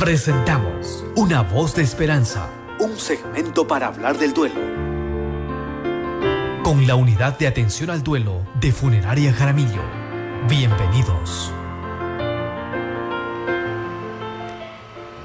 Presentamos Una voz de esperanza, un segmento para hablar del duelo. Con la unidad de atención al duelo de Funeraria Jaramillo. Bienvenidos.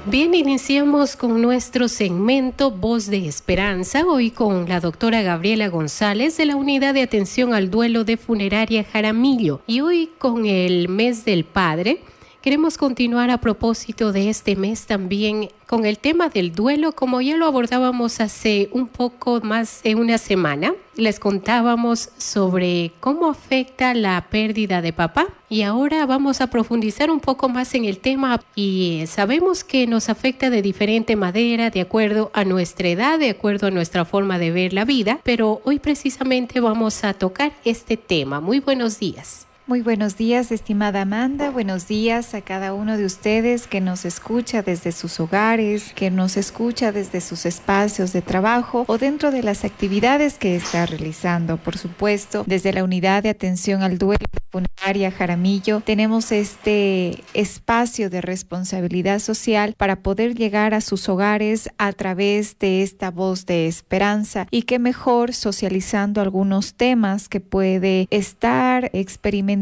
Bien, iniciamos con nuestro segmento Voz de Esperanza, hoy con la doctora Gabriela González de la Unidad de Atención al Duelo de Funeraria Jaramillo y hoy con el mes del Padre Queremos continuar a propósito de este mes también con el tema del duelo, como ya lo abordábamos hace un poco más de una semana. Les contábamos sobre cómo afecta la pérdida de papá y ahora vamos a profundizar un poco más en el tema y sabemos que nos afecta de diferente manera, de acuerdo a nuestra edad, de acuerdo a nuestra forma de ver la vida, pero hoy precisamente vamos a tocar este tema. Muy buenos días. Muy buenos días, estimada Amanda. Buenos días a cada uno de ustedes que nos escucha desde sus hogares, que nos escucha desde sus espacios de trabajo o dentro de las actividades que está realizando. Por supuesto, desde la unidad de atención al duelo funeraria Jaramillo, tenemos este espacio de responsabilidad social para poder llegar a sus hogares a través de esta voz de esperanza y que mejor socializando algunos temas que puede estar experimentando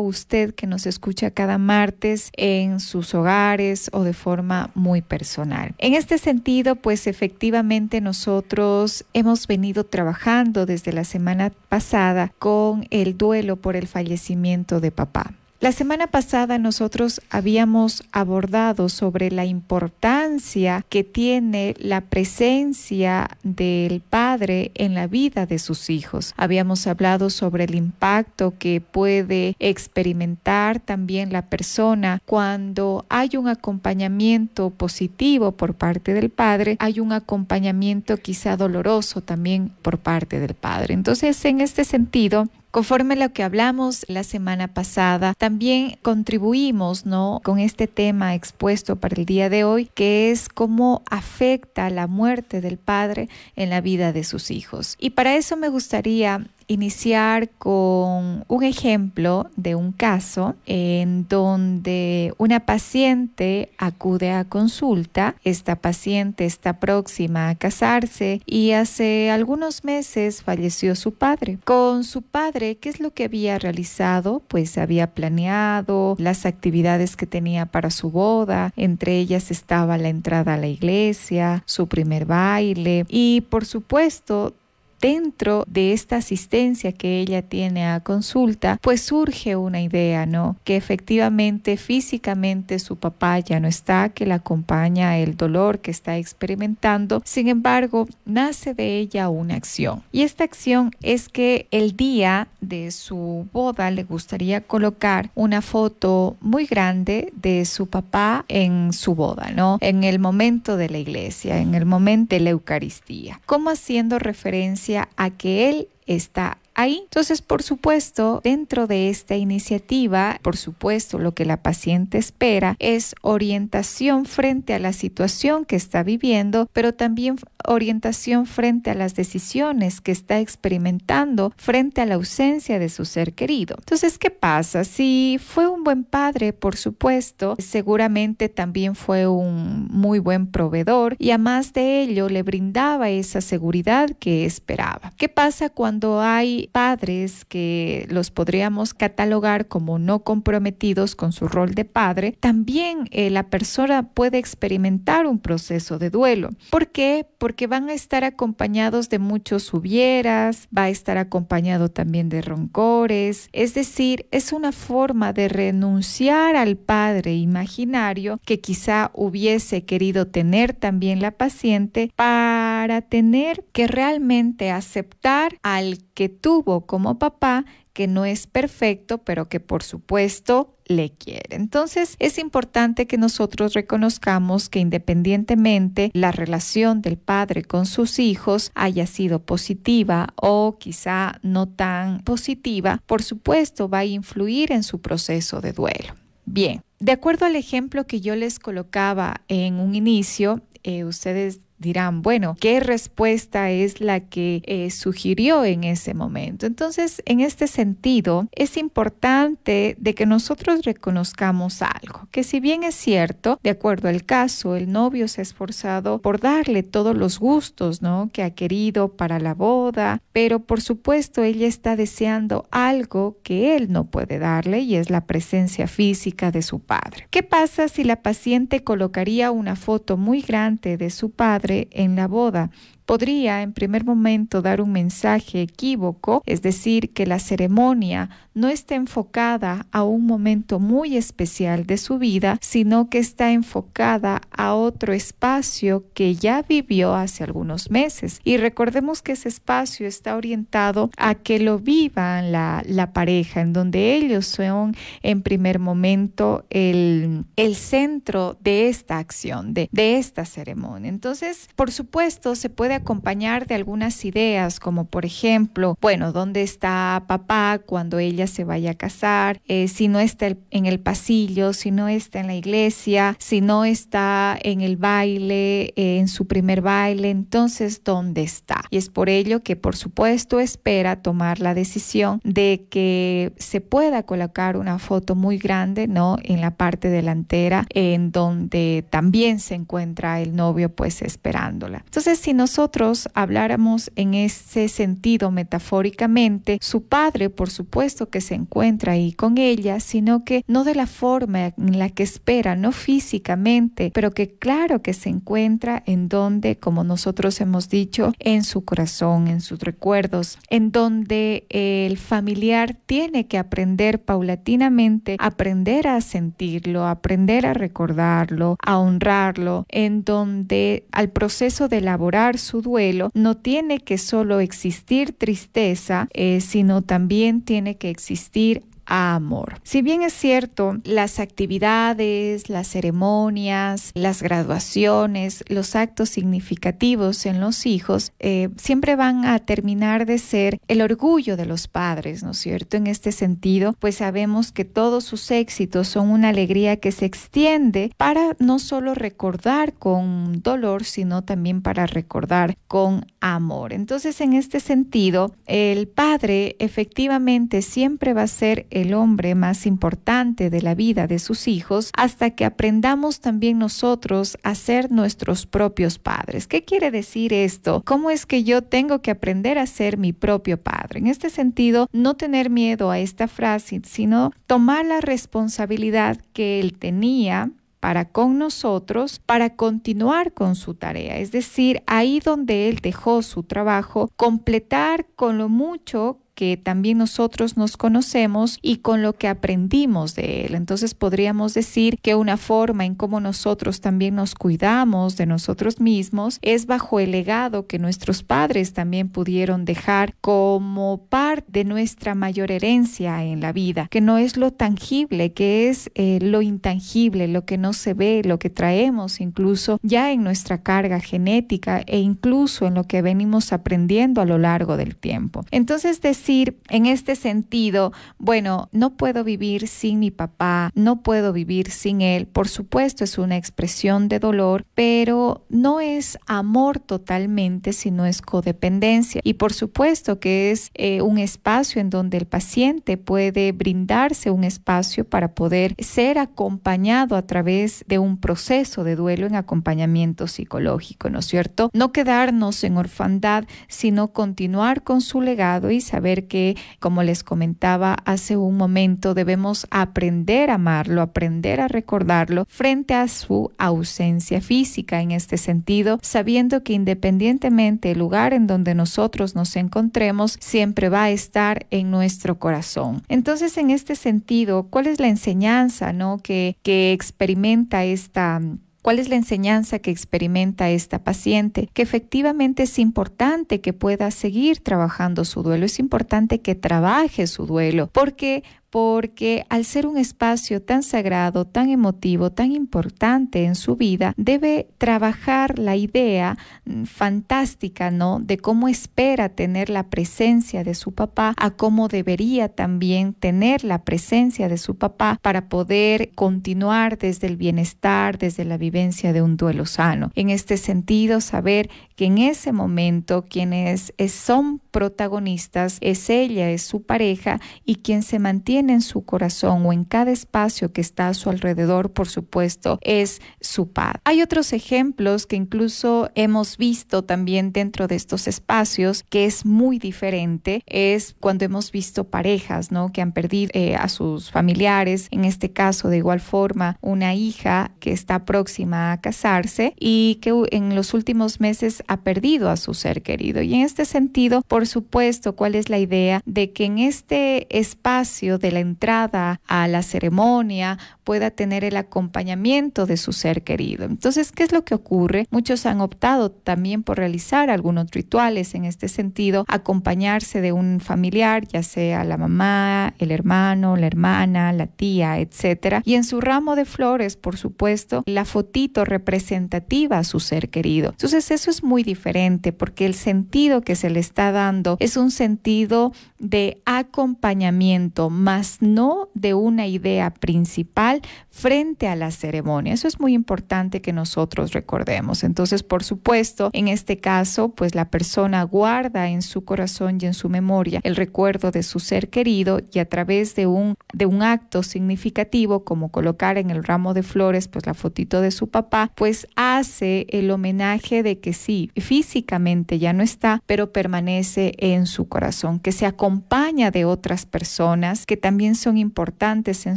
usted que nos escucha cada martes en sus hogares o de forma muy personal. En este sentido, pues efectivamente nosotros hemos venido trabajando desde la semana pasada con el duelo por el fallecimiento de papá. La semana pasada nosotros habíamos abordado sobre la importancia que tiene la presencia del padre en la vida de sus hijos. Habíamos hablado sobre el impacto que puede experimentar también la persona cuando hay un acompañamiento positivo por parte del padre, hay un acompañamiento quizá doloroso también por parte del padre. Entonces, en este sentido, Conforme a lo que hablamos la semana pasada, también contribuimos ¿no? con este tema expuesto para el día de hoy, que es cómo afecta la muerte del padre en la vida de sus hijos. Y para eso me gustaría iniciar con un ejemplo de un caso en donde una paciente acude a consulta. Esta paciente está próxima a casarse y hace algunos meses falleció su padre. Con su padre, ¿qué es lo que había realizado? Pues había planeado las actividades que tenía para su boda. Entre ellas estaba la entrada a la iglesia, su primer baile y por supuesto dentro de esta asistencia que ella tiene a consulta, pues surge una idea, ¿no? Que efectivamente físicamente su papá ya no está, que la acompaña el dolor que está experimentando. Sin embargo, nace de ella una acción. Y esta acción es que el día de su boda le gustaría colocar una foto muy grande de su papá en su boda, ¿no? En el momento de la iglesia, en el momento de la Eucaristía. Como haciendo referencia a que Él está ahí. Entonces, por supuesto, dentro de esta iniciativa, por supuesto, lo que la paciente espera es orientación frente a la situación que está viviendo, pero también orientación frente a las decisiones que está experimentando frente a la ausencia de su ser querido. Entonces, ¿qué pasa? Si fue un buen padre, por supuesto, seguramente también fue un muy buen proveedor y además de ello le brindaba esa seguridad que esperaba. ¿Qué pasa cuando hay padres que los podríamos catalogar como no comprometidos con su rol de padre, también eh, la persona puede experimentar un proceso de duelo. ¿Por qué? Porque van a estar acompañados de muchos hubieras, va a estar acompañado también de roncores, es decir, es una forma de renunciar al padre imaginario que quizá hubiese querido tener también la paciente para tener que realmente aceptar al que como papá que no es perfecto, pero que por supuesto le quiere. Entonces es importante que nosotros reconozcamos que independientemente la relación del padre con sus hijos haya sido positiva o quizá no tan positiva, por supuesto va a influir en su proceso de duelo. Bien, de acuerdo al ejemplo que yo les colocaba en un inicio, eh, ustedes dirán, bueno, ¿qué respuesta es la que eh, sugirió en ese momento? Entonces, en este sentido, es importante de que nosotros reconozcamos algo, que si bien es cierto, de acuerdo al caso, el novio se ha esforzado por darle todos los gustos, ¿no? Que ha querido para la boda, pero por supuesto ella está deseando algo que él no puede darle y es la presencia física de su padre. ¿Qué pasa si la paciente colocaría una foto muy grande de su padre en la boda podría en primer momento dar un mensaje equívoco, es decir, que la ceremonia no está enfocada a un momento muy especial de su vida, sino que está enfocada a otro espacio que ya vivió hace algunos meses. Y recordemos que ese espacio está orientado a que lo vivan la, pareja, en donde ellos son en primer momento el, el centro de esta acción, de, de esta ceremonia. Entonces, por supuesto, se puede acompañar de algunas ideas, como por ejemplo, bueno, ¿dónde está papá cuando ella se vaya a casar? Eh, si no está en el pasillo, si no está en la iglesia, si no está en el baile, eh, en su primer baile, entonces, ¿dónde está? Y es por ello que, por supuesto, espera tomar la decisión de que se pueda colocar una foto muy grande, ¿no? En la parte delantera, en donde también se encuentra el novio, pues esperándola. Entonces, si nosotros habláramos en ese sentido metafóricamente, su padre, por supuesto que se encuentra ahí con ella, sino que no de la forma en la que espera, no físicamente, pero que claro que se encuentra en donde, como nosotros hemos dicho, en su corazón, en sus recuerdos, en donde el familiar tiene que aprender paulatinamente, aprender a sentirlo, aprender a recordarlo, a honrarlo, en donde al proceso de elaborar su duelo, no tiene que solo existir tristeza, eh, sino también tiene que existir amor. Si bien es cierto, las actividades, las ceremonias, las graduaciones, los actos significativos en los hijos eh, siempre van a terminar de ser el orgullo de los padres, ¿no es cierto? En este sentido, pues sabemos que todos sus éxitos son una alegría que se extiende para no solo recordar con dolor, sino también para recordar con amor. Entonces, en este sentido, el padre efectivamente siempre va a ser el hombre más importante de la vida de sus hijos hasta que aprendamos también nosotros a ser nuestros propios padres. ¿Qué quiere decir esto? ¿Cómo es que yo tengo que aprender a ser mi propio padre? En este sentido, no tener miedo a esta frase, sino tomar la responsabilidad que él tenía para con nosotros para continuar con su tarea. Es decir, ahí donde Él dejó su trabajo, completar con lo mucho que también nosotros nos conocemos y con lo que aprendimos de él. Entonces podríamos decir que una forma en cómo nosotros también nos cuidamos de nosotros mismos es bajo el legado que nuestros padres también pudieron dejar como parte de nuestra mayor herencia en la vida, que no es lo tangible, que es eh, lo intangible, lo que no se ve, lo que traemos incluso ya en nuestra carga genética e incluso en lo que venimos aprendiendo a lo largo del tiempo. Entonces, en este sentido, bueno, no puedo vivir sin mi papá, no puedo vivir sin él, por supuesto es una expresión de dolor, pero no es amor totalmente, sino es codependencia. Y por supuesto que es eh, un espacio en donde el paciente puede brindarse un espacio para poder ser acompañado a través de un proceso de duelo en acompañamiento psicológico, ¿no es cierto? No quedarnos en orfandad, sino continuar con su legado y saber que, como les comentaba hace un momento, debemos aprender a amarlo, aprender a recordarlo frente a su ausencia física en este sentido, sabiendo que independientemente el lugar en donde nosotros nos encontremos, siempre va a estar en nuestro corazón. Entonces, en este sentido, ¿cuál es la enseñanza ¿no? que, que experimenta esta ¿Cuál es la enseñanza que experimenta esta paciente? Que efectivamente es importante que pueda seguir trabajando su duelo, es importante que trabaje su duelo, porque porque al ser un espacio tan sagrado, tan emotivo, tan importante en su vida, debe trabajar la idea mm, fantástica, ¿no? De cómo espera tener la presencia de su papá, a cómo debería también tener la presencia de su papá para poder continuar desde el bienestar, desde la vivencia de un duelo sano. En este sentido, saber que en ese momento quienes son protagonistas es ella, es su pareja y quien se mantiene en su corazón o en cada espacio que está a su alrededor, por supuesto, es su padre. Hay otros ejemplos que incluso hemos visto también dentro de estos espacios que es muy diferente, es cuando hemos visto parejas, ¿no? Que han perdido eh, a sus familiares, en este caso de igual forma una hija que está próxima a casarse y que en los últimos meses ha perdido a su ser querido. Y en este sentido, por supuesto, ¿cuál es la idea? De que en este espacio de la entrada a la ceremonia pueda tener el acompañamiento de su ser querido. Entonces, ¿qué es lo que ocurre? Muchos han optado también por realizar algunos rituales en este sentido, acompañarse de un familiar, ya sea la mamá, el hermano, la hermana, la tía, etcétera, y en su ramo de flores, por supuesto, la fotito representativa a su ser querido. Entonces, eso es muy diferente porque el sentido que se le está dando es un sentido de acompañamiento, más no de una idea principal frente a la ceremonia. Eso es muy importante que nosotros recordemos. Entonces, por supuesto, en este caso, pues la persona guarda en su corazón y en su memoria el recuerdo de su ser querido y a través de un, de un acto significativo como colocar en el ramo de flores pues la fotito de su papá, pues hace el homenaje de que sí, físicamente ya no está, pero permanece en su corazón, que se acompaña de otras personas que también son importantes en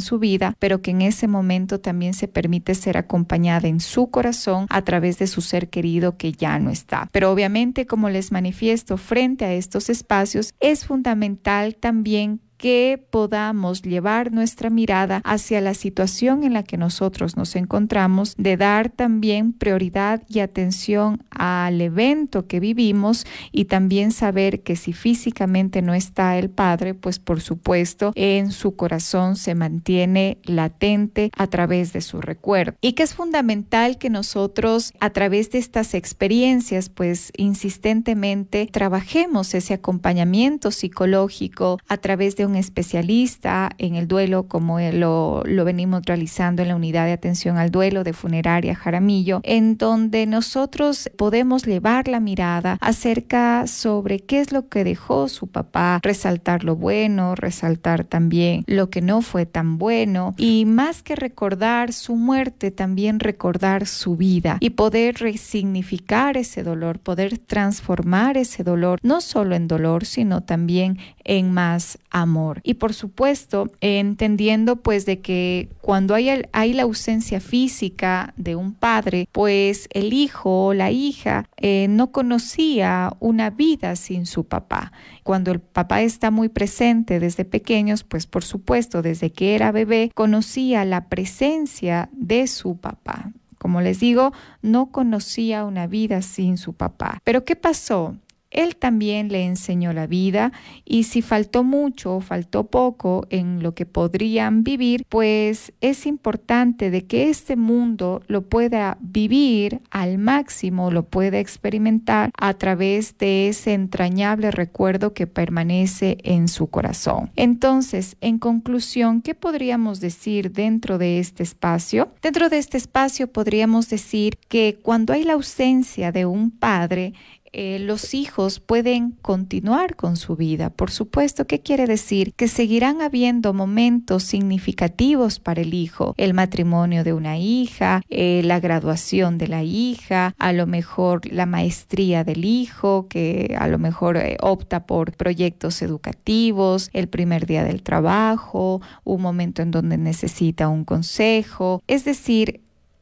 su vida, pero que en ese momento también se permite ser acompañada en su corazón a través de su ser querido que ya no está. Pero obviamente, como les manifiesto frente a estos espacios, es fundamental también que podamos llevar nuestra mirada hacia la situación en la que nosotros nos encontramos, de dar también prioridad y atención al evento que vivimos y también saber que si físicamente no está el Padre, pues por supuesto en su corazón se mantiene latente a través de su recuerdo. Y que es fundamental que nosotros a través de estas experiencias, pues insistentemente trabajemos ese acompañamiento psicológico a través de un especialista en el duelo, como lo, lo venimos realizando en la unidad de atención al duelo de funeraria Jaramillo, en donde nosotros podemos llevar la mirada acerca sobre qué es lo que dejó su papá, resaltar lo bueno, resaltar también lo que no fue tan bueno y más que recordar su muerte, también recordar su vida y poder resignificar ese dolor, poder transformar ese dolor, no solo en dolor, sino también en más amor. Y por supuesto, entendiendo pues de que cuando hay, hay la ausencia física de un padre, pues el hijo o la hija eh, no conocía una vida sin su papá. Cuando el papá está muy presente desde pequeños, pues por supuesto, desde que era bebé, conocía la presencia de su papá. Como les digo, no conocía una vida sin su papá. Pero ¿qué pasó? Él también le enseñó la vida y si faltó mucho o faltó poco en lo que podrían vivir, pues es importante de que este mundo lo pueda vivir al máximo, lo pueda experimentar a través de ese entrañable recuerdo que permanece en su corazón. Entonces, en conclusión, ¿qué podríamos decir dentro de este espacio? Dentro de este espacio podríamos decir que cuando hay la ausencia de un padre, eh, los hijos pueden continuar con su vida. Por supuesto, ¿qué quiere decir? Que seguirán habiendo momentos significativos para el hijo, el matrimonio de una hija, eh, la graduación de la hija, a lo mejor la maestría del hijo, que a lo mejor eh, opta por proyectos educativos, el primer día del trabajo, un momento en donde necesita un consejo. Es decir,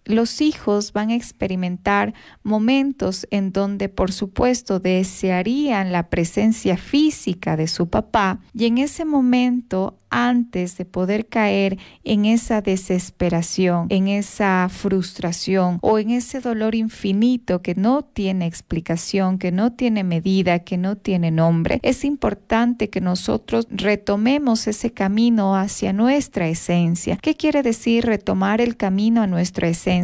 los hijos van a experimentar momentos en donde por supuesto desearían la presencia física de su papá y en ese momento antes de poder caer en esa desesperación, en esa frustración o en ese dolor infinito que no tiene explicación, que no tiene medida, que no tiene nombre, es importante que nosotros retomemos ese camino hacia nuestra esencia. ¿Qué quiere decir retomar el camino a nuestra esencia?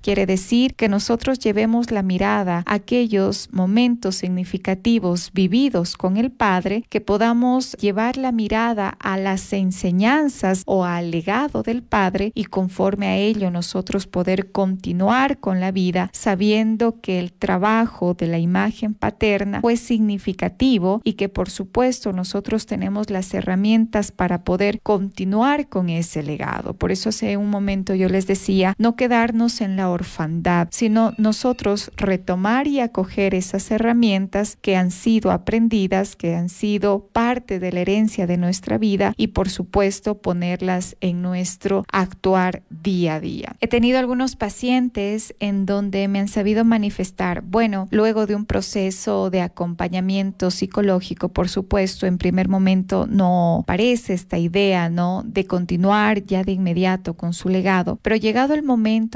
Quiere decir que nosotros llevemos la mirada a aquellos momentos significativos vividos con el Padre, que podamos llevar la mirada a las enseñanzas o al legado del Padre y conforme a ello nosotros poder continuar con la vida sabiendo que el trabajo de la imagen paterna fue significativo y que por supuesto nosotros tenemos las herramientas para poder continuar con ese legado. Por eso hace un momento yo les decía, no en la orfandad, sino nosotros retomar y acoger esas herramientas que han sido aprendidas, que han sido parte de la herencia de nuestra vida y por supuesto ponerlas en nuestro actuar día a día. He tenido algunos pacientes en donde me han sabido manifestar, bueno, luego de un proceso de acompañamiento psicológico, por supuesto, en primer momento no parece esta idea, ¿no? De continuar ya de inmediato con su legado, pero llegado el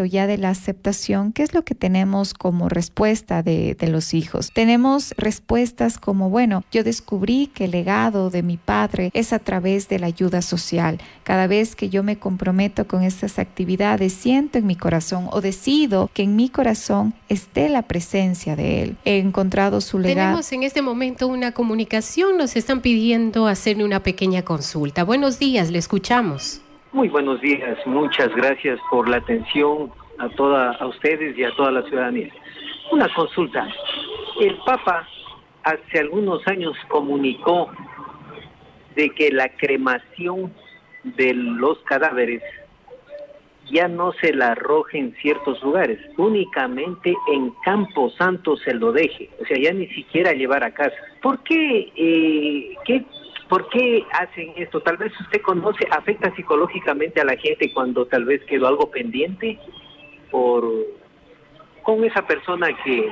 ya de la aceptación, ¿qué es lo que tenemos como respuesta de, de los hijos? Tenemos respuestas como, bueno, yo descubrí que el legado de mi padre es a través de la ayuda social. Cada vez que yo me comprometo con estas actividades, siento en mi corazón o decido que en mi corazón esté la presencia de Él. He encontrado su legado. Tenemos en este momento una comunicación, nos están pidiendo hacerle una pequeña consulta. Buenos días, le escuchamos. Muy buenos días, muchas gracias por la atención a toda a ustedes y a toda la ciudadanía. Una consulta. El Papa hace algunos años comunicó de que la cremación de los cadáveres ya no se la arroje en ciertos lugares, únicamente en Campo Santo se lo deje, o sea, ya ni siquiera llevar a casa. ¿Por qué, eh, qué, ¿Por qué hacen esto? Tal vez usted conoce, afecta psicológicamente a la gente cuando tal vez quedó algo pendiente por con esa persona que,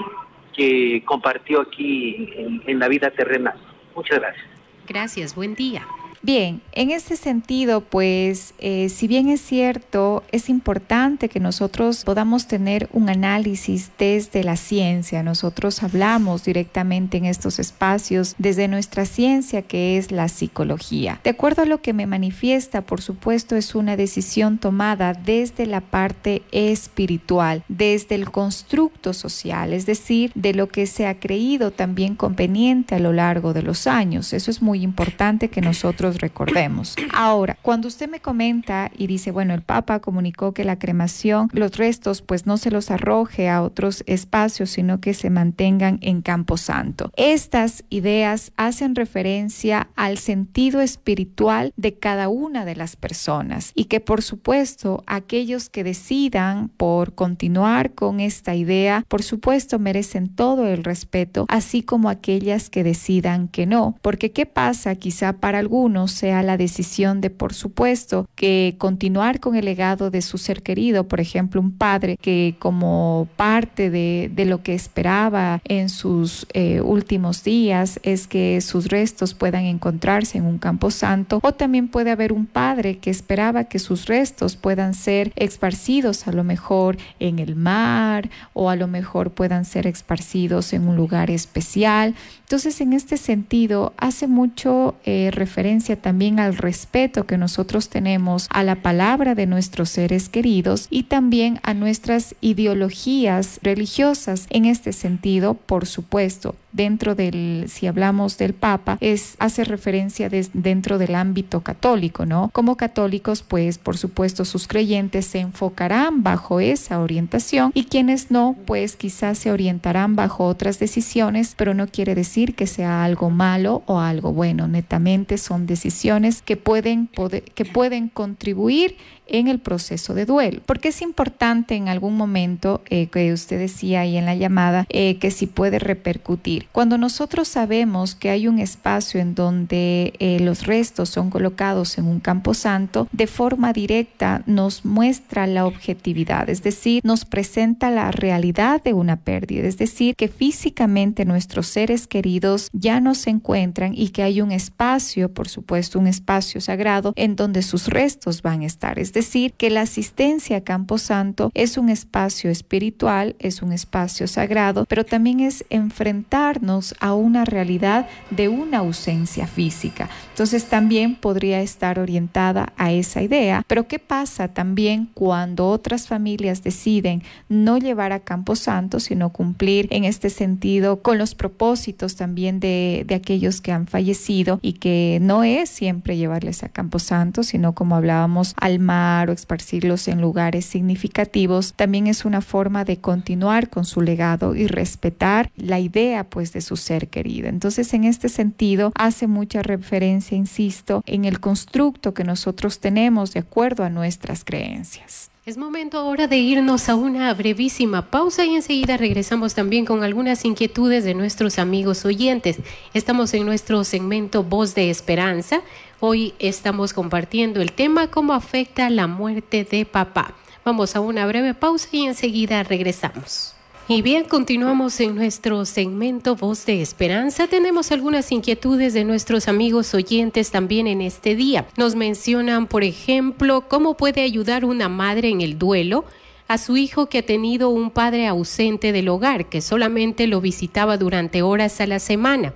que compartió aquí en, en la vida terrenal. Muchas gracias. Gracias, buen día. Bien, en este sentido, pues, eh, si bien es cierto, es importante que nosotros podamos tener un análisis desde la ciencia. Nosotros hablamos directamente en estos espacios desde nuestra ciencia, que es la psicología. De acuerdo a lo que me manifiesta, por supuesto, es una decisión tomada desde la parte espiritual, desde el constructo social, es decir, de lo que se ha creído también conveniente a lo largo de los años. Eso es muy importante que nosotros recordemos. Ahora, cuando usted me comenta y dice, bueno, el Papa comunicó que la cremación, los restos, pues no se los arroje a otros espacios, sino que se mantengan en Campo Santo. Estas ideas hacen referencia al sentido espiritual de cada una de las personas y que por supuesto aquellos que decidan por continuar con esta idea, por supuesto merecen todo el respeto, así como aquellas que decidan que no, porque ¿qué pasa quizá para algunos? Sea la decisión de, por supuesto, que continuar con el legado de su ser querido, por ejemplo, un padre que como parte de, de lo que esperaba en sus eh, últimos días es que sus restos puedan encontrarse en un campo santo, o también puede haber un padre que esperaba que sus restos puedan ser esparcidos a lo mejor en el mar o a lo mejor puedan ser esparcidos en un lugar especial. Entonces, en este sentido, hace mucho eh, referencia también al respeto que nosotros tenemos a la palabra de nuestros seres queridos y también a nuestras ideologías religiosas. En este sentido, por supuesto, dentro del, si hablamos del Papa, es, hace referencia dentro del ámbito católico, ¿no? Como católicos, pues, por supuesto, sus creyentes se enfocarán bajo esa orientación y quienes no, pues, quizás se orientarán bajo otras decisiones, pero no quiere decir que sea algo malo o algo bueno. Netamente son decisiones que pueden, poder, que pueden contribuir en el proceso de duelo. Porque es importante en algún momento eh, que usted decía ahí en la llamada eh, que si puede repercutir. Cuando nosotros sabemos que hay un espacio en donde eh, los restos son colocados en un campo santo, de forma directa nos muestra la objetividad, es decir, nos presenta la realidad de una pérdida, es decir, que físicamente nuestros seres queridos ya no se encuentran y que hay un espacio, por supuesto, un espacio sagrado en donde sus restos van a estar. Es decir, que la asistencia a Campo Santo es un espacio espiritual, es un espacio sagrado, pero también es enfrentarnos a una realidad de una ausencia física. Entonces también podría estar orientada a esa idea. Pero ¿qué pasa también cuando otras familias deciden no llevar a Campo Santo, sino cumplir en este sentido con los propósitos también de, aquellos que han fallecido y que no es siempre llevarles a Campo Santo, sino como hablábamos al mar o esparcirlos en lugares significativos, también es una forma de continuar con su legado y respetar la idea pues de su ser querido. Entonces en este sentido hace mucha referencia, insisto, en el constructo que nosotros tenemos de acuerdo a nuestras creencias. Es momento ahora de irnos a una brevísima pausa y enseguida regresamos también con algunas inquietudes de nuestros amigos oyentes. Estamos en nuestro segmento Voz de Esperanza. Hoy estamos compartiendo el tema cómo afecta la muerte de papá. Vamos a una breve pausa y enseguida regresamos. Y bien, continuamos en nuestro segmento Voz de Esperanza. Tenemos algunas inquietudes de nuestros amigos oyentes también en este día. Nos mencionan, por ejemplo, cómo puede ayudar una madre en el duelo a su hijo que ha tenido un padre ausente del hogar, que solamente lo visitaba durante horas a la semana.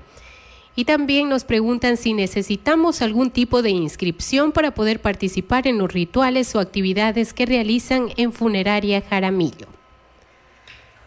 Y también nos preguntan si necesitamos algún tipo de inscripción para poder participar en los rituales o actividades que realizan en Funeraria Jaramillo.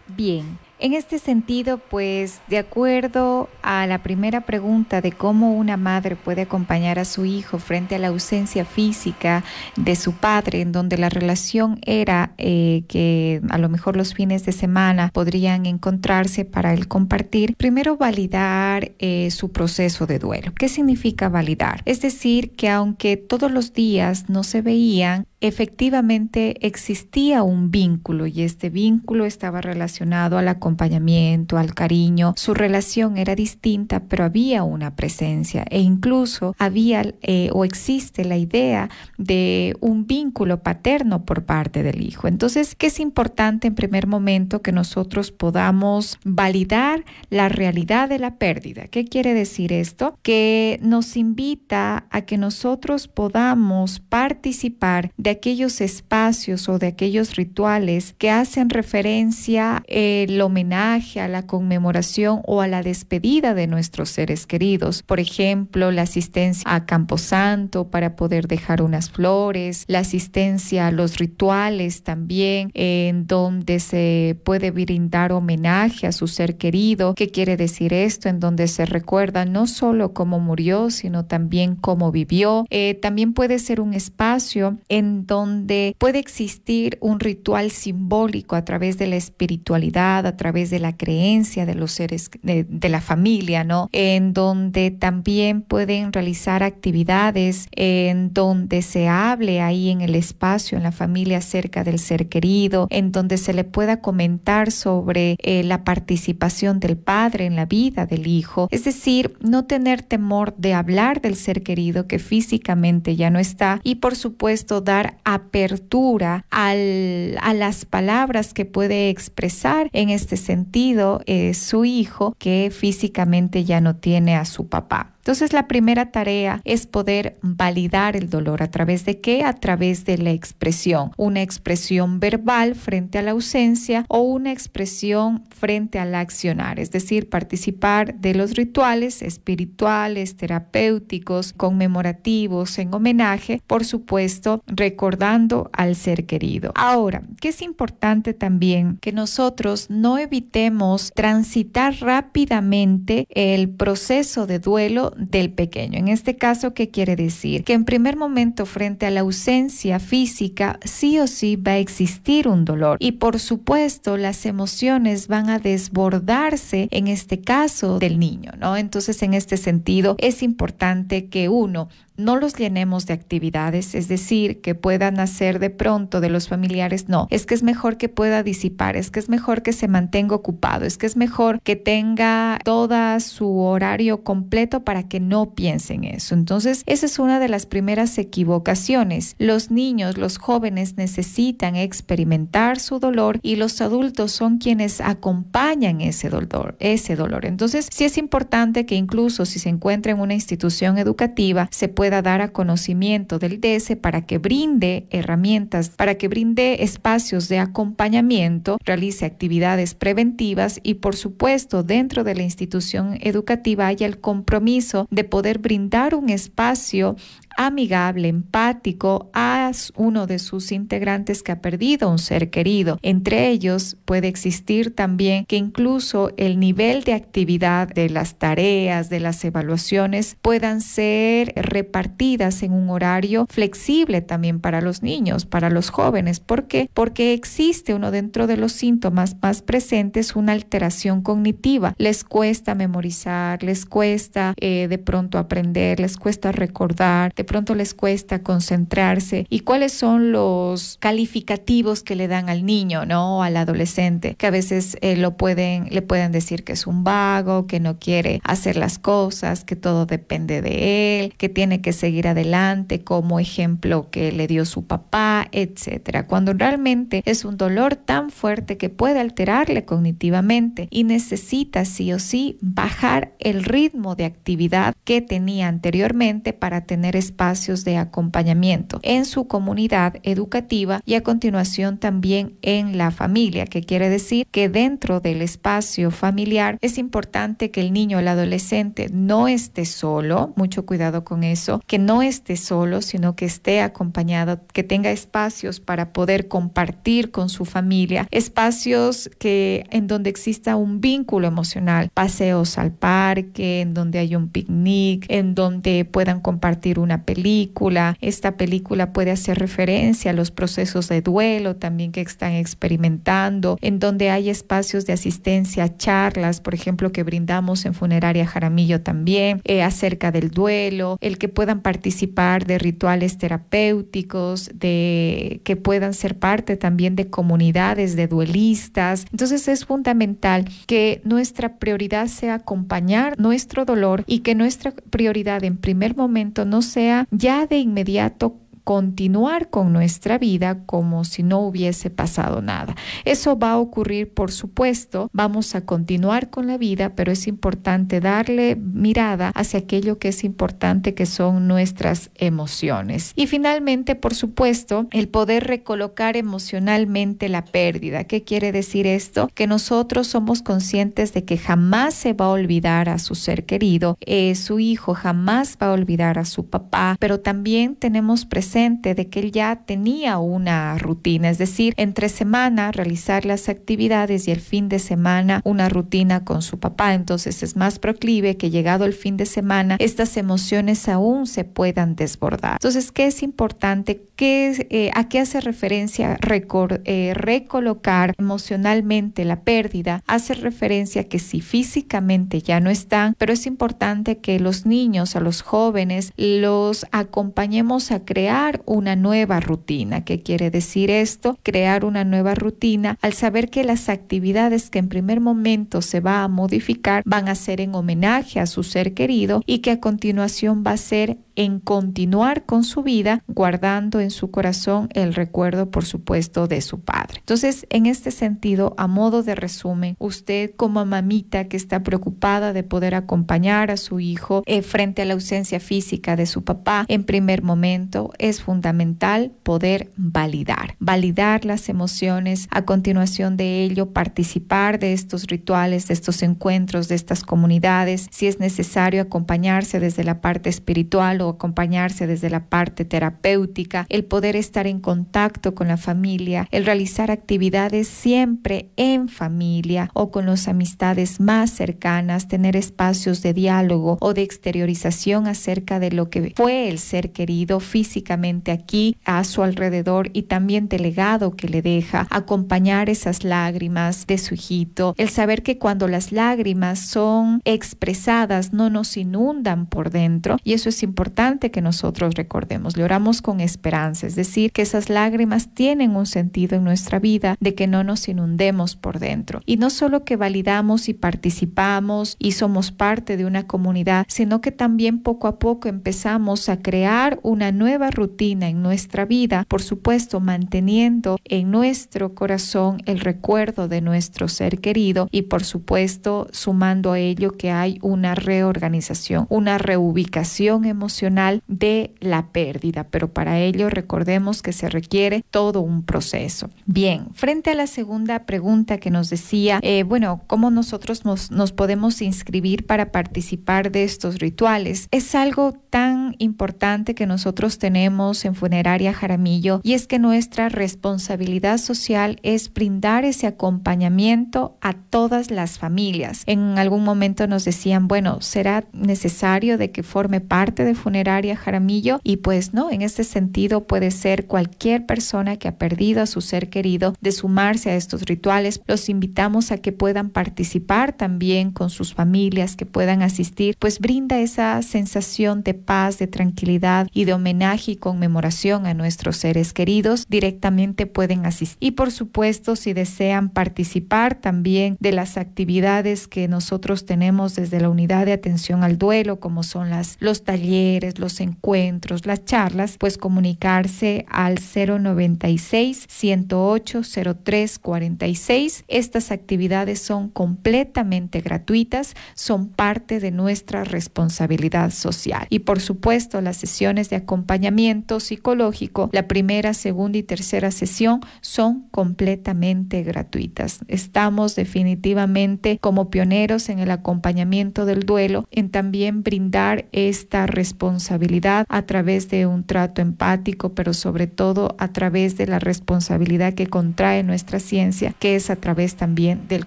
Bien, en este sentido, pues de acuerdo a la primera pregunta de cómo una madre puede acompañar a su hijo frente a la ausencia física de su padre, en donde la relación era eh, que a lo mejor los fines de semana podrían encontrarse para el compartir, primero validar eh, su proceso de duelo. ¿Qué significa validar? Es decir, que aunque todos los días no se veían, efectivamente existía un vínculo y este vínculo estaba relacionado al acompañamiento, al cariño. Su relación era distinta, pero había una presencia e incluso había eh, o existe la idea de un vínculo paterno por parte del hijo. Entonces, ¿qué es importante en primer momento que nosotros podamos validar la realidad de la pérdida? ¿Qué quiere decir esto? Que nos invita a que nosotros podamos participar de aquellos espacios o de aquellos rituales que hacen referencia el homenaje a la conmemoración o a la despedida de nuestros seres queridos. Por ejemplo, la asistencia a Camposanto para poder dejar unas flores, la asistencia a los rituales también en donde se puede brindar homenaje a su ser querido. ¿Qué quiere decir esto? En donde se recuerda no solo cómo murió, sino también cómo vivió. Eh, también puede ser un espacio en donde puede existir un ritual simbólico a través de la espiritualidad, a través de la creencia de los seres de, la familia, ¿no? En donde también pueden realizar actividades en donde se hable ahí en el espacio, en la familia, acerca del ser querido, en donde se le pueda comentar sobre eh, la participación del padre en la vida del hijo. Es decir, no tener temor de hablar del ser querido que físicamente ya no está y por supuesto dar apertura a las palabras que puede expresar en este sentido eh, su hijo que físicamente ya no tiene a su papá. Entonces la primera tarea es poder validar el dolor. ¿A través de qué? A través de la expresión. Una expresión verbal frente a la ausencia o una expresión frente al accionar. Es decir, participar de los rituales espirituales, terapéuticos, conmemorativos, en homenaje, por supuesto, recordando al ser querido. Ahora, ¿qué es importante también? Que nosotros no evitemos transitar rápidamente el proceso de duelo del pequeño. En este caso, ¿qué quiere decir? Que en primer momento, frente a la ausencia física, sí o sí va a existir un dolor. Y por supuesto, las emociones van a desbordarse en este caso del niño, ¿no? Entonces, en este sentido, es importante que uno no los llenemos de actividades, es decir, que puedan hacer de pronto de los familiares, no, es que es mejor que pueda disipar, es que es mejor que se mantenga ocupado, es que es mejor que tenga todo su horario completo para que no piensen eso. Entonces, esa es una de las primeras equivocaciones. Los niños, los jóvenes necesitan experimentar su dolor y los adultos son quienes acompañan ese dolor, ese dolor. Entonces, sí es importante que incluso si se encuentra en una institución educativa, se pueda dar a conocimiento del DS para que brinde herramientas, para que brinde espacios de acompañamiento, realice actividades preventivas y, por supuesto, dentro de la institución educativa haya el compromiso de poder brindar un espacio amigable, empático a uno de sus integrantes que ha perdido un ser querido. Entre ellos puede existir también que incluso el nivel de actividad de las tareas, de las evaluaciones puedan ser repartidas en un horario flexible también para los niños, para los jóvenes. ¿Por qué? Porque existe uno dentro de los síntomas más presentes una alteración cognitiva. Les cuesta memorizar, les cuesta eh, de pronto aprender, les cuesta recordar, pronto les cuesta concentrarse y cuáles son los calificativos que le dan al niño, ¿no? Al adolescente, que a veces eh, lo pueden, le pueden decir que es un vago, que no quiere hacer las cosas, que todo depende de él, que tiene que seguir adelante como ejemplo que le dio su papá, etcétera. Cuando realmente es un dolor tan fuerte que puede alterarle cognitivamente y necesita sí o sí bajar el ritmo de actividad que tenía anteriormente para tener espacios de acompañamiento en su comunidad educativa y a continuación también en la familia, que quiere decir que dentro del espacio familiar es importante que el niño el adolescente no esté solo, mucho cuidado con eso, que no esté solo, sino que esté acompañado, que tenga espacios para poder compartir con su familia, espacios que en donde exista un vínculo emocional, paseos al parque, en donde hay un picnic, en donde puedan compartir una película. Esta película puede hacer referencia a los procesos de duelo también que están experimentando, en donde hay espacios de asistencia, charlas, por ejemplo, que brindamos en Funeraria Jaramillo también, eh, acerca del duelo, el que puedan participar de rituales terapéuticos, de que puedan ser parte también de comunidades de duelistas. Entonces es fundamental que nuestra prioridad sea acompañar nuestro dolor y que nuestra prioridad en primer momento no sea ya de inmediato continuar con nuestra vida como si no hubiese pasado nada. Eso va a ocurrir, por supuesto, vamos a continuar con la vida, pero es importante darle mirada hacia aquello que es importante, que son nuestras emociones. Y finalmente, por supuesto, el poder recolocar emocionalmente la pérdida. ¿Qué quiere decir esto? Que nosotros somos conscientes de que jamás se va a olvidar a su ser querido, eh, su hijo jamás va a olvidar a su papá, pero también tenemos presente de que él ya tenía una rutina, es decir, entre semana realizar las actividades y el fin de semana una rutina con su papá. Entonces es más proclive que llegado el fin de semana estas emociones aún se puedan desbordar. Entonces, ¿qué es importante? ¿Qué, eh, ¿A qué hace referencia eh, recolocar emocionalmente la pérdida? Hace referencia que si físicamente ya no están, pero es importante que los niños, a los jóvenes, los acompañemos a crear una nueva rutina. ¿Qué quiere decir esto? Crear una nueva rutina al saber que las actividades que en primer momento se va a modificar van a ser en homenaje a su ser querido y que a continuación va a ser en continuar con su vida guardando en su corazón el recuerdo, por supuesto, de su padre. Entonces, en este sentido, a modo de resumen, usted como mamita que está preocupada de poder acompañar a su hijo eh, frente a la ausencia física de su papá, en primer momento es fundamental poder validar, validar las emociones, a continuación de ello participar de estos rituales, de estos encuentros, de estas comunidades, si es necesario acompañarse desde la parte espiritual acompañarse desde la parte terapéutica, el poder estar en contacto con la familia, el realizar actividades siempre en familia o con las amistades más cercanas, tener espacios de diálogo o de exteriorización acerca de lo que fue el ser querido físicamente aquí a su alrededor y también del legado que le deja, acompañar esas lágrimas de su hijito, el saber que cuando las lágrimas son expresadas no nos inundan por dentro y eso es importante que nosotros recordemos. Le oramos con esperanza, es decir, que esas lágrimas tienen un sentido en nuestra vida, de que no nos inundemos por dentro. Y no solo que validamos y participamos y somos parte de una comunidad, sino que también poco a poco empezamos a crear una nueva rutina en nuestra vida, por supuesto manteniendo en nuestro corazón el recuerdo de nuestro ser querido y por supuesto sumando a ello que hay una reorganización, una reubicación emocional de la pérdida, pero para ello recordemos que se requiere todo un proceso. Bien, frente a la segunda pregunta que nos decía, eh, bueno, ¿cómo nosotros nos, nos podemos inscribir para participar de estos rituales? Es algo tan importante que nosotros tenemos en Funeraria Jaramillo y es que nuestra responsabilidad social es brindar ese acompañamiento a todas las familias. En algún momento nos decían, bueno, ¿será necesario de que forme parte de Funeraria Jaramillo? Y pues no, en este sentido puede ser cualquier persona que ha perdido a su ser querido de sumarse a estos rituales. Los invitamos a que puedan participar también con sus familias, que puedan asistir, pues brinda esa sensación de paz, de tranquilidad y de homenaje y conmemoración a nuestros seres queridos. Directamente pueden asistir. Y por supuesto, si desean participar también de las actividades que nosotros tenemos desde la unidad de atención al duelo, como son los talleres, los encuentros, las charlas, pues comunicarse al 096 108 0346. Estas actividades son completamente gratuitas, son parte de nuestra responsabilidad social. Y por supuesto, las sesiones de acompañamiento psicológico, la primera, segunda y tercera sesión son completamente gratuitas. Estamos definitivamente como pioneros en el acompañamiento del duelo, en también brindar esta responsabilidad a través de un trato empático, pero sobre todo a través de la responsabilidad que contrae nuestra ciencia, que es a través también del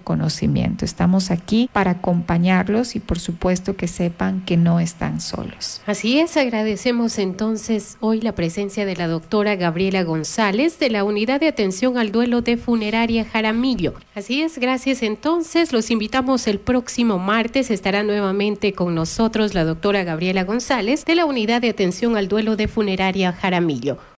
conocimiento. Estamos aquí para acompañarlos y por supuesto que sepan que no están solos. Así es, agradecemos entonces hoy la presencia de la doctora Gabriela González de la Unidad de Atención al Duelo de Funeraria Jaramillo. Así es, gracias entonces. Los invitamos el próximo martes. Estará nuevamente con nosotros la doctora Gabriela González de la Unidad de Atención al Duelo de Funeraria Jaramillo.